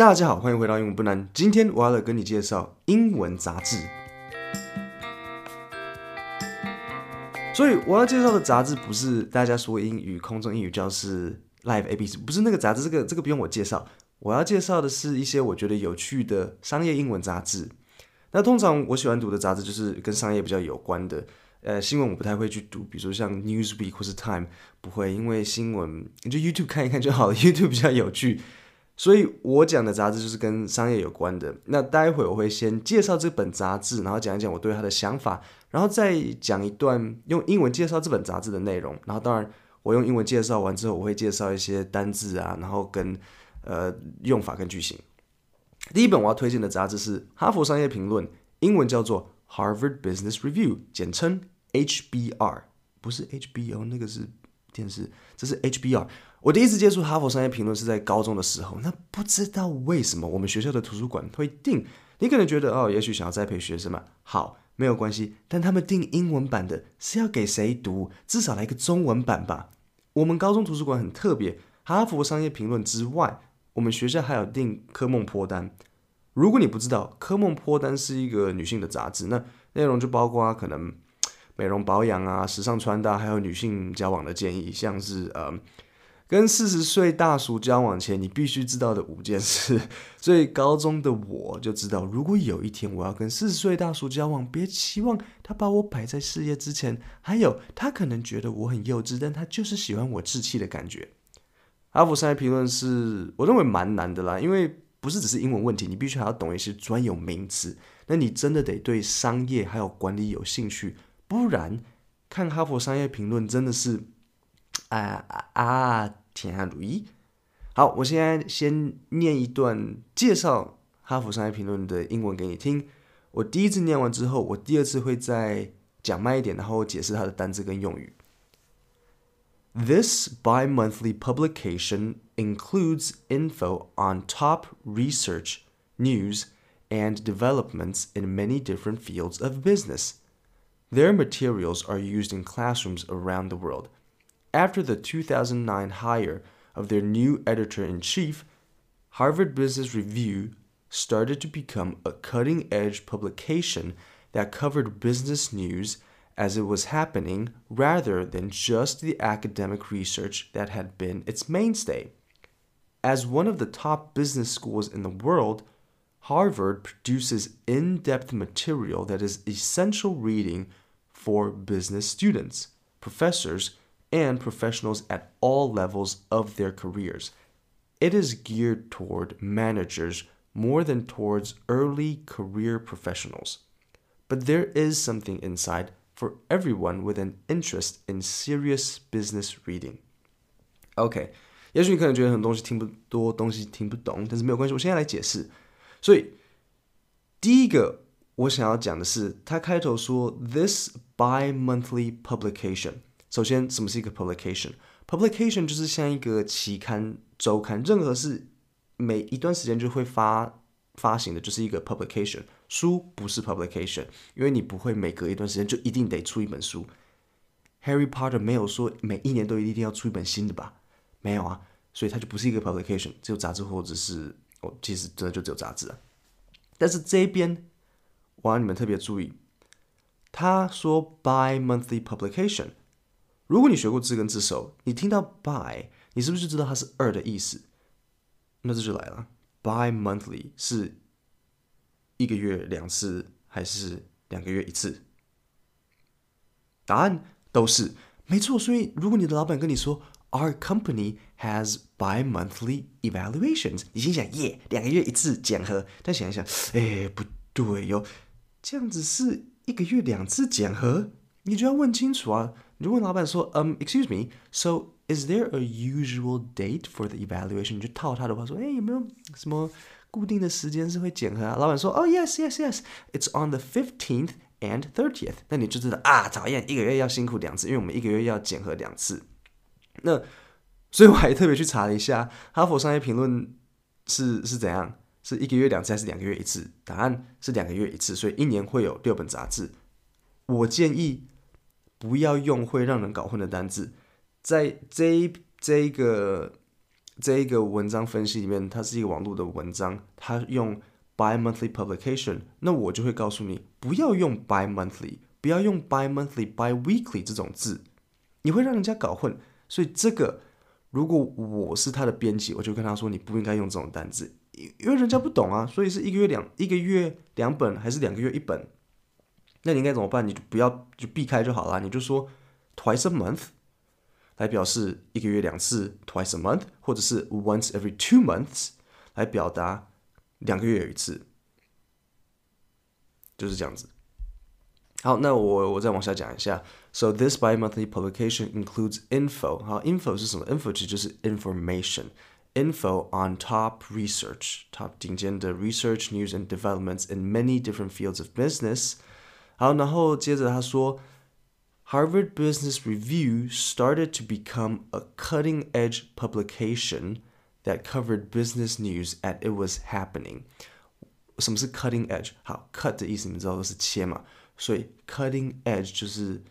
大家好，欢迎回到英文不难。今天我要来跟你介绍英文杂志。所以我要介绍的杂志不是大家说英语空中英语教室 Live ABC，不是那个杂志，这个这个不用我介绍。我要介绍的是一些我觉得有趣的商业英文杂志。那通常我喜欢读的杂志就是跟商业比较有关的。呃，新闻我不太会去读，比如说像 Newsweek 或是 Time，不会，因为新闻你就 YouTube 看一看就好了，YouTube 比较有趣。所以我讲的杂志就是跟商业有关的。那待会我会先介绍这本杂志，然后讲一讲我对它的想法，然后再讲一段用英文介绍这本杂志的内容。然后当然我用英文介绍完之后，我会介绍一些单字啊，然后跟呃用法跟句型。第一本我要推荐的杂志是《哈佛商业评论》，英文叫做 Harvard Business Review，简称 HBR，不是 HBO，那个是电视，这是 HBR。我第一次接触《哈佛商业评论》是在高中的时候，那不知道为什么我们学校的图书馆会订。你可能觉得哦，也许想要栽培学生嘛，好，没有关系。但他们订英文版的是要给谁读？至少来个中文版吧。我们高中图书馆很特别，《哈佛商业评论》之外，我们学校还有订科梦破单。如果你不知道，科梦破单是一个女性的杂志，那内容就包括可能美容保养啊、时尚穿搭，还有女性交往的建议，像是呃。跟四十岁大叔交往前，你必须知道的五件事。所以高中的我就知道，如果有一天我要跟四十岁大叔交往，别期望他把我摆在事业之前。还有，他可能觉得我很幼稚，但他就是喜欢我稚气的感觉。哈佛商业评论是我认为蛮难的啦，因为不是只是英文问题，你必须还要懂一些专有名词。那你真的得对商业还有管理有兴趣，不然看哈佛商业评论真的是啊啊啊！天下如一。好，我现在先念一段介绍《哈佛商业评论》的英文给你听。我第一次念完之后，我第二次会再讲慢一点，然后解释它的单字跟用语。This bi-monthly publication includes info on top research, news, and developments in many different fields of business. Their materials are used in classrooms around the world. After the 2009 hire of their new editor in chief, Harvard Business Review started to become a cutting edge publication that covered business news as it was happening rather than just the academic research that had been its mainstay. As one of the top business schools in the world, Harvard produces in depth material that is essential reading for business students, professors, and professionals at all levels of their careers. It is geared toward managers more than towards early career professionals. But there is something inside for everyone with an interest in serious business reading. OK，也许你可能觉得很多东西听不多，东西听不懂，但是没有关系，我现在来解释。所以第一个我想要讲的是，他开头说 this bi-monthly publication。 首先，什么是一个 publication？publication 就是像一个期刊、周刊，任何是每一段时间就会发发行的，就是一个 publication。书不是 publication，因为你不会每隔一段时间就一定得出一本书。Harry Potter 没有说每一年都一定要出一本新的吧？没有啊，所以它就不是一个 publication，只有杂志或者是哦，其实真的就只有杂志啊。但是这边我让你们特别注意，他说 bi-monthly publication。如果你学过字根字首，你听到 bi，你是不是就知道它是二的意思？那这就来了，bi-monthly 是一个月两次还是两个月一次？答案都是没错。所以如果你的老板跟你说 Our company has bi-monthly evaluations，你心想耶，两个月一次检核。但想一想，哎，不对哟，这样子是一个月两次检核，你就要问清楚啊。如果老板说，嗯、，excuse me，so is there a usual date for the evaluation？你就套他的话说，哎，有没有什么固定的时间是会检核啊？老板说，哦、oh,，yes，yes，yes，it's on the fifteenth and thirtieth。那你就知道啊，讨厌，一个月要辛苦两次，因为我们一个月要检核两次。那所以我还特别去查了一下，《哈佛商业评论》是是怎样，是一个月两次还是两个月一次？答案是两个月一次，所以一年会有六本杂志。我建议。不要用会让人搞混的单字，在这一这一个这一个文章分析里面，它是一个网络的文章，它用 bi-monthly publication，那我就会告诉你，不要用 bi-monthly，不要用 bi-monthly、bi-weekly 这种字，你会让人家搞混。所以这个，如果我是他的编辑，我就跟他说，你不应该用这种单字，因为人家不懂啊。所以是一个月两一个月两本，还是两个月一本？那你应该怎么办？你就不要就避开就好了，你就说 twice a month。来表示一个月两次，twice a month，或者是 once every two months，来表达两个月有一次，就是这样子。好，那我我再往下讲一下。So this bi-monthly publication includes info。好，info 是什么？info 其实就是 information，info on top research，top 顶尖的 research news and developments in many different fields of business。 好，然后接着他说。Harvard Business Review started to become a cutting edge publication that covered business news as it was happening. 什么是 cutting edge？好，cut 的意思你知道都是切嘛，所以 cutting edge 就是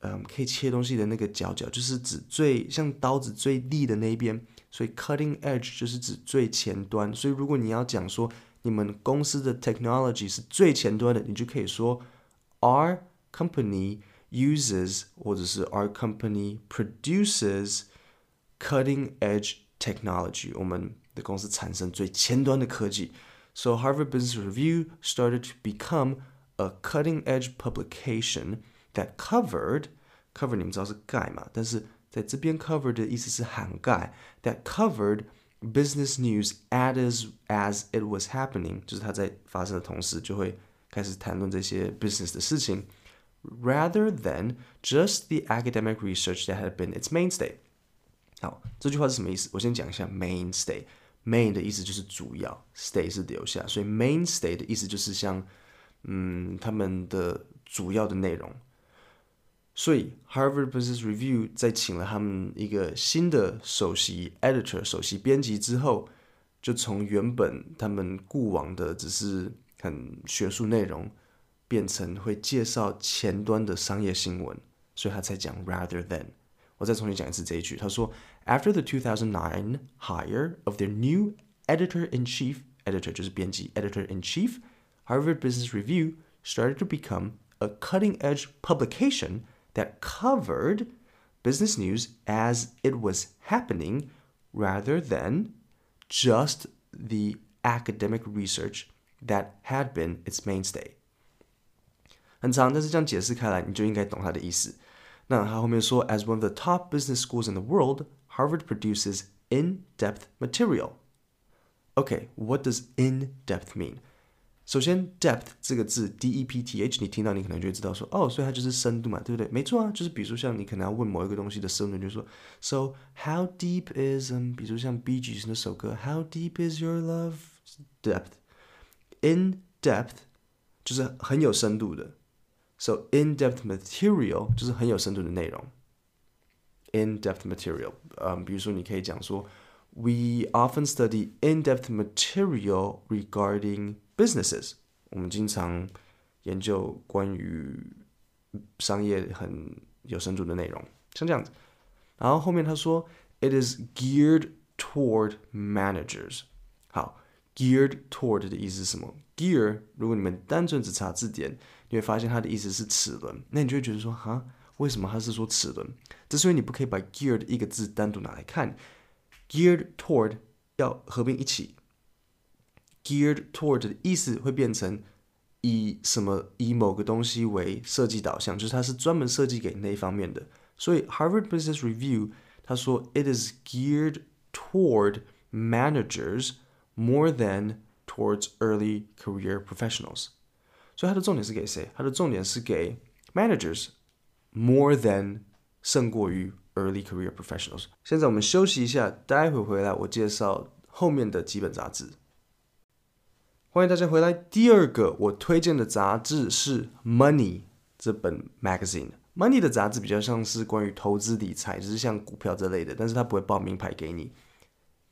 嗯可以切东西的那个角角，就是指最像刀子最利的那一边，所以 cutting edge 就是指最前端。所以如果你要讲说你们公司的 technology 是最前端的，你就可以说 our company。uses 或者是 our company produces cutting edge technology，我们的公司产生最前端的科技。So Harvard Business Review started to become a cutting edge publication that covered cover 你们知道是盖嘛，但是在这边 cover 的意思是涵盖，that covered business news as as it was happening，就是它在发生的同时就会 开始谈论这些 business 的事情。rather than just the academic research that had been its mainstay。好，这句话是什么意思？我先讲一下 mainstay。main 的意思就是主要，stay 是留下，所以 mainstay 的意思就是像，嗯，他们的主要的内容。所以 Harvard Business Review 在请了他们一个新的首席 editor 首席编辑之后，就从原本他们过往的只是很学术内容。变成会介绍前端的商业新闻，所以他才讲 rather than。我再重新讲一次这一句，他说：After the 2009 hire of their new editor-in-chief，editor 就是编辑，editor-in-chief，Harvard Business Review started to become a cutting-edge publication that covered business news as it was happening, rather than just the academic research that had been its mainstay. 很长，但是这样解释开来，你就应该懂它的意思。那他后面说，As one of the top business schools in the world, Harvard produces in-depth material. Okay, what does in-depth mean? 首先，depth 这个字，D-E-P-T-H，你听到你可能就会知道说，哦，所以它就是深度嘛，对不对？没错啊，就是比如说像你可能要问某一个东西的深度，你就说，So how deep is 嗯，比如像 Bee Gees 那首歌，How deep is your love? Depth. In-depth 就是很有深度的。So in-depth material 就是很有深度的内容。In-depth material，嗯，比如说你可以讲说，We often study in-depth material regarding businesses。我们经常研究关于商业很有深度的内容，像这样子。然后后面他说，It is geared toward managers。好 ，geared toward 的意思是什么？Gear，如果你们单纯只查字典。你会发现它的意思是齿轮，那你就会觉得说，哈，为什么它是说齿轮？这所以你不可以把 geared 一个字单独拿来看，geared toward 要合并一起。geared toward 的意思会变成以什么以某个东西为设计导向，就是它是专门设计给那一方面的。所以 Harvard Business Review 他说，it is geared toward managers more than towards early career professionals。所以它的重点是给谁？它的重点是给 managers more than 胜过于 early career professionals。现在我们休息一下，待会回来我介绍后面的几本杂志。欢迎大家回来。第二个我推荐的杂志是 Money 这本 magazine。Money 的杂志比较像是关于投资理财，就是像股票这类的，但是它不会报名牌给你。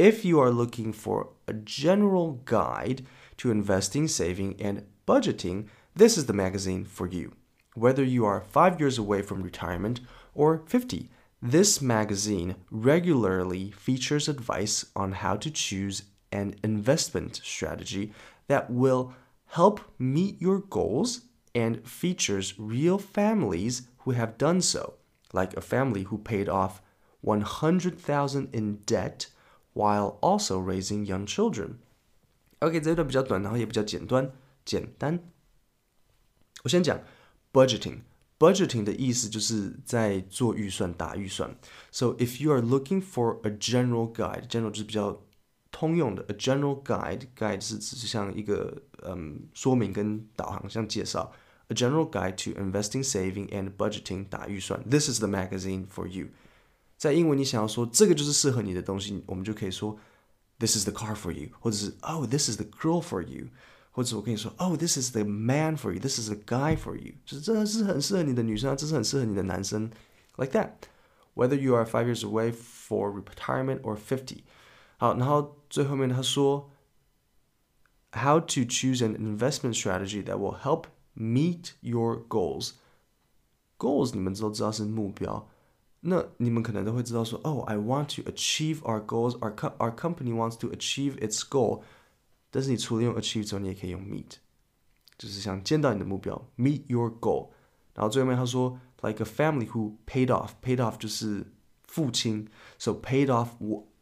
If you are looking for a general guide to investing, saving and budgeting, this is the magazine for you. Whether you are five years away from retirement or 50, This magazine regularly features advice on how to choose an investment strategy that will help meet your goals and features real families who have done so, like a family who paid off 100,000 in debt while also raising young children. OK，这一段比较短，然后也比较简单。简单。我先讲 budgeting。budgeting 的意思就是在做预算、打预算。So if you are looking for a general guide，general 就是比较通用的。A general guide，guide 是只是像一个嗯说明跟导航，像介绍。A general guide to investing, saving and budgeting，打预算。This is the magazine for you。 在英文你想要说这个就是适合你的东西，我们就可以说 This is the car for you，或者是 Oh this is the girl for you。或者我跟你说，Oh, this is the man for you. This is the guy for you. 就是这是很适合你的女生啊，这是很适合你的男生，like that. Whether you are five years away for retirement or fifty. 好，然后最后面他说，How to choose an investment strategy that will help meet your goals. Goals 你们都知道是目标， 那你们可能都会知道说，Oh, I want to achieve our goals. Our co our company wants to achieve its goal. 但是你除了用 achieve 之后，你也可以用 meet，就是想见到你的目标，meet your goal。然后最后面他说，like a family who paid off，paid off 就是付清，so paid off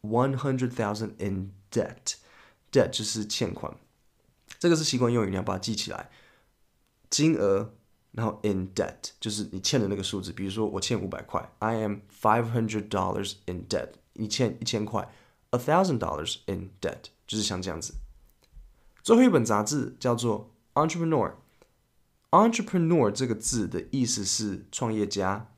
one hundred thousand in debt，debt 就是欠款。这个是习惯用语，你要把它记起来。金额， 然后 in debt 就是你欠的那个数字。比如说我欠五百块，I am five hundred dollars in debt。你欠一千块，a thousand dollars in debt，就是像这样子。最后一本杂志叫做《Entrepreneur》。Entrepreneur 这个字的意思是创业家。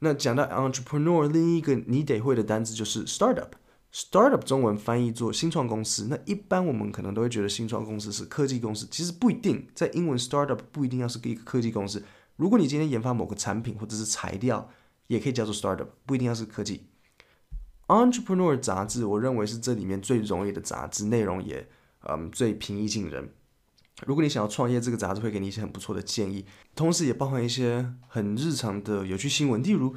那讲到 Entrepreneur，另一个你得会的单词就是 Startup。Startup 中文翻译做新创公司。那一般我们可能都会觉得新创公司是科技公司，其实不一定。在英文，Startup 不一定要是一个科技公司。如果你今天研发某个产品或者是材料，也可以叫做 Startup，不一定要是科技。Entrepreneur 杂志，我认为是这里面最容易的杂志，内容也。嗯，最平易近人。如果你想要创业，这个杂志会给你一些很不错的建议，同时也包含一些很日常的有趣新闻。例如，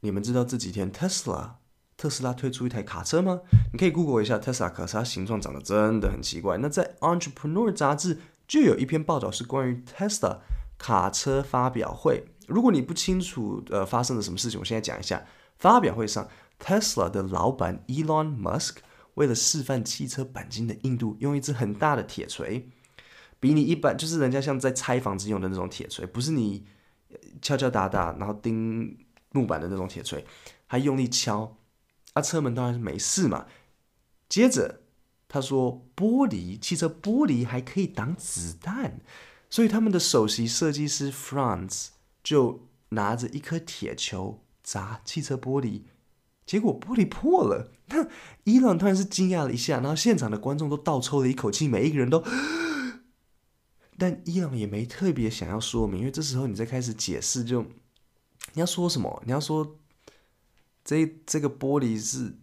你们知道这几天特斯拉特斯拉推出一台卡车吗？你可以 Google 一下特斯拉卡车，它形状长得真的很奇怪。那在 Entrepreneur 杂志就有一篇报道是关于特斯拉卡车发表会。如果你不清楚呃发生了什么事情，我现在讲一下。发表会上，特斯拉的老板 Elon Musk。为了示范汽车钣金的硬度，用一支很大的铁锤，比你一般就是人家像在拆房子用的那种铁锤，不是你敲敲打打然后钉木板的那种铁锤，还用力敲，啊，车门当然是没事嘛。接着他说，玻璃汽车玻璃还可以挡子弹，所以他们的首席设计师 Franz 就拿着一颗铁球砸汽车玻璃。结果玻璃破了，那伊朗突然是惊讶了一下，然后现场的观众都倒抽了一口气，每一个人都，但伊朗也没特别想要说明，因为这时候你再开始解释，就你要说什么？你要说这这个玻璃是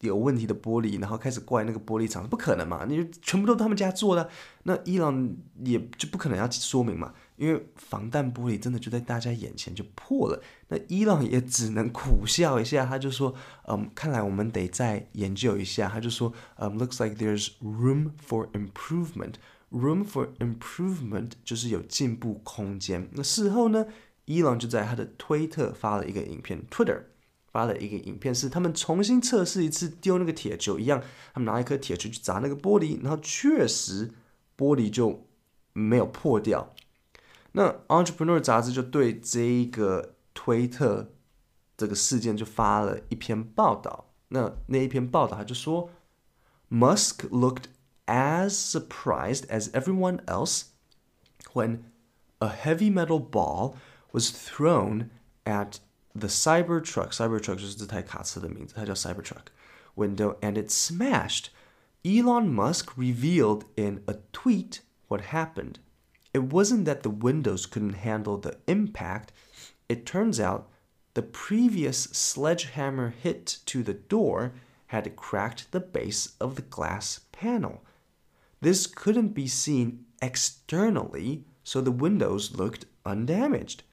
有问题的玻璃，然后开始怪那个玻璃厂，不可能嘛？你就全部都他们家做的，那伊朗也就不可能要说明嘛。因为防弹玻璃真的就在大家眼前就破了，那伊朗也只能苦笑一下，他就说：“嗯，看来我们得再研究一下。”他就说：“嗯，looks like there's room for improvement. Room for improvement 就是有进步空间。”那事后呢，伊朗就在他的推特发了一个影片，Twitter 发了一个影片，是他们重新测试一次丢那个铁球一样，他们拿一颗铁球去砸那个玻璃，然后确实玻璃就没有破掉。那 Entrepreneur 杂志就对这一个推特这个事件就发了一篇报道。那那一篇报道他就说，Musk looked as surprised as everyone else when a heavy metal ball was thrown at the Cybertruck. Cybertruck 就是这台卡车的名字，它叫 Cybertruck window, and it smashed. Elon Musk revealed in a tweet what happened. It wasn't that the windows couldn't handle the impact. It turns out the previous sledgehammer hit to the door had cracked the base of the glass panel. This couldn't be seen externally, so the windows looked undamaged.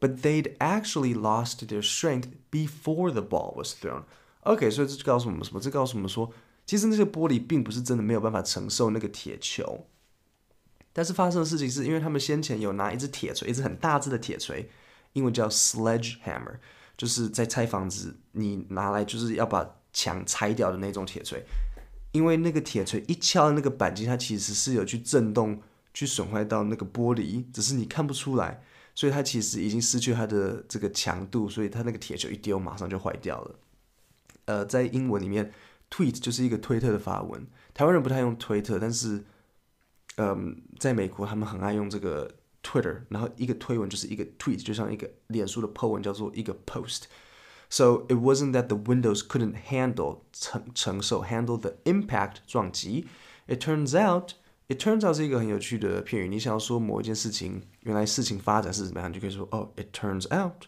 But they'd actually lost their strength before the ball was thrown. OK，所以这就告诉我们什么？这告诉我们说，其实那些玻璃并不是真的没有办法承受那个铁球，但是发生的事情是因为他们先前有拿一只铁锤，一只很大只的铁锤，英文叫 sledgehammer，就是在拆房子，你拿来就是要把墙拆掉的那种铁锤。因为那个铁锤一敲那个板机，它其实是有去震动，去损坏到那个玻璃，只是你看不出来。所以它其实已经失去它的这个强度，所以它那个铁球一丢，马上就坏掉了。呃，在英文里面，tweet 就是一个推特的发文。台湾人不太用推特，但是，嗯，在美国他们很爱用这个 Twitter。然后一个推文就是一个 tweet，就像一个脸书的 po 文叫做一个 post。So it wasn't that the windows couldn't handle 承承受 handle the impact 撞击。It turns out It turns out 是一个很有趣的片语。你想要说某一件事情，原来事情发展是怎么样，你就可以说哦，It turns out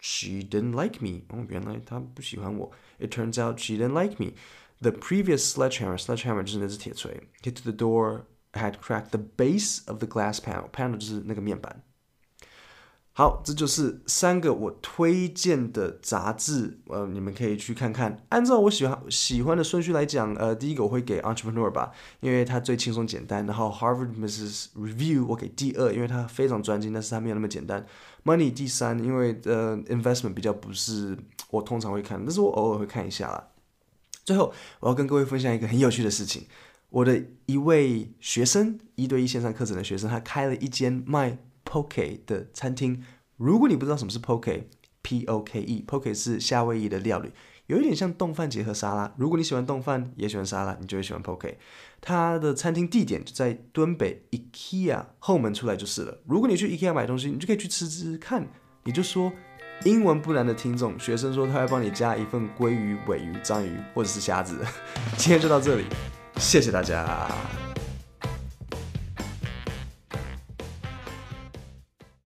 she didn't like me。哦，原来她不喜欢我。It turns out she didn't like me. The previous sledgehammer, sledgehammer 就是那只铁锤，hit the door had cracked the base of the glass panel. Panel 就是那个面板。 好，这就是三个我推荐的杂志，呃，你们可以去看看。按照我喜欢喜欢的顺序来讲，呃，第一个我会给 Entrepreneur 吧，因为它最轻松简单。然后 Harvard Business Review 我给第二，因为它非常专精，但是它没有那么简单。Money 第三，因为呃 Investment 比较不是我通常会看，但是我偶尔会看一下啦。最后，我要跟各位分享一个很有趣的事情，我的一位学生，一对一线上课程的学生，他开了一间卖。Poke 的餐厅，如果你不知道什么是 Poke，P O K E，Poke 是夏威夷的料理，有一点像冻饭结合沙拉。如果你喜欢冻饭，也喜欢沙拉，你就会喜欢 Poke。它的餐厅地点就在敦北 IKEA 后门出来就是了。如果你去 IKEA 买东西，你就可以去吃吃看。你就说英文不难的听众，学生说他会帮你加一份鲑鱼、尾鱼、章鱼或者是虾子。今天就到这里，谢谢大家。